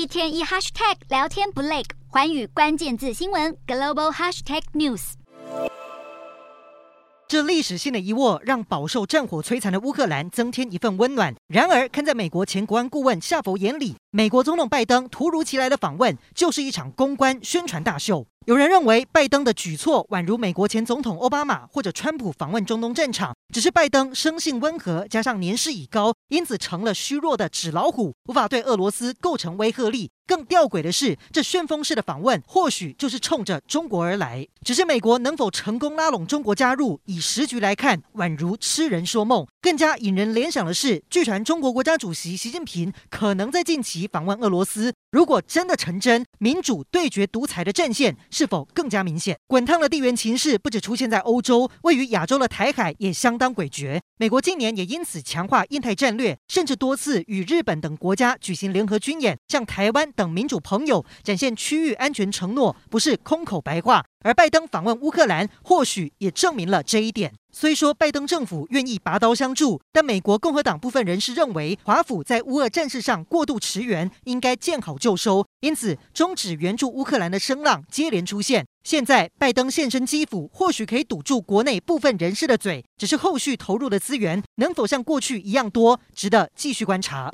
一天一 hashtag 聊天不累，环宇关键字新闻 global hashtag news。这历史性的一握，让饱受战火摧残的乌克兰增添一份温暖。然而，看在美国前国安顾问夏佛眼里，美国总统拜登突如其来的访问就是一场公关宣传大秀。有人认为，拜登的举措宛如美国前总统奥巴马或者川普访问中东战场，只是拜登生性温和，加上年事已高，因此成了虚弱的纸老虎，无法对俄罗斯构成威慑力。更吊诡的是，这旋风式的访问或许就是冲着中国而来。只是美国能否成功拉拢中国加入，以时局来看，宛如痴人说梦。更加引人联想的是，据传中国国家主席习近平可能在近期访问俄罗斯。如果真的成真，民主对决独裁的阵线是否更加明显？滚烫的地缘情势不止出现在欧洲，位于亚洲的台海也相当诡谲。美国近年也因此强化印太战略，甚至多次与日本等国家举行联合军演，向台湾等民主朋友展现区域安全承诺，不是空口白话。而拜登访问乌克兰，或许也证明了这一点。虽说拜登政府愿意拔刀相助，但美国共和党部分人士认为，华府在乌俄战事上过度驰援，应该见好就收。因此，终止援助乌克兰的声浪接连出现。现在，拜登现身基辅，或许可以堵住国内部分人士的嘴，只是后续投入的资源能否像过去一样多，值得继续观察。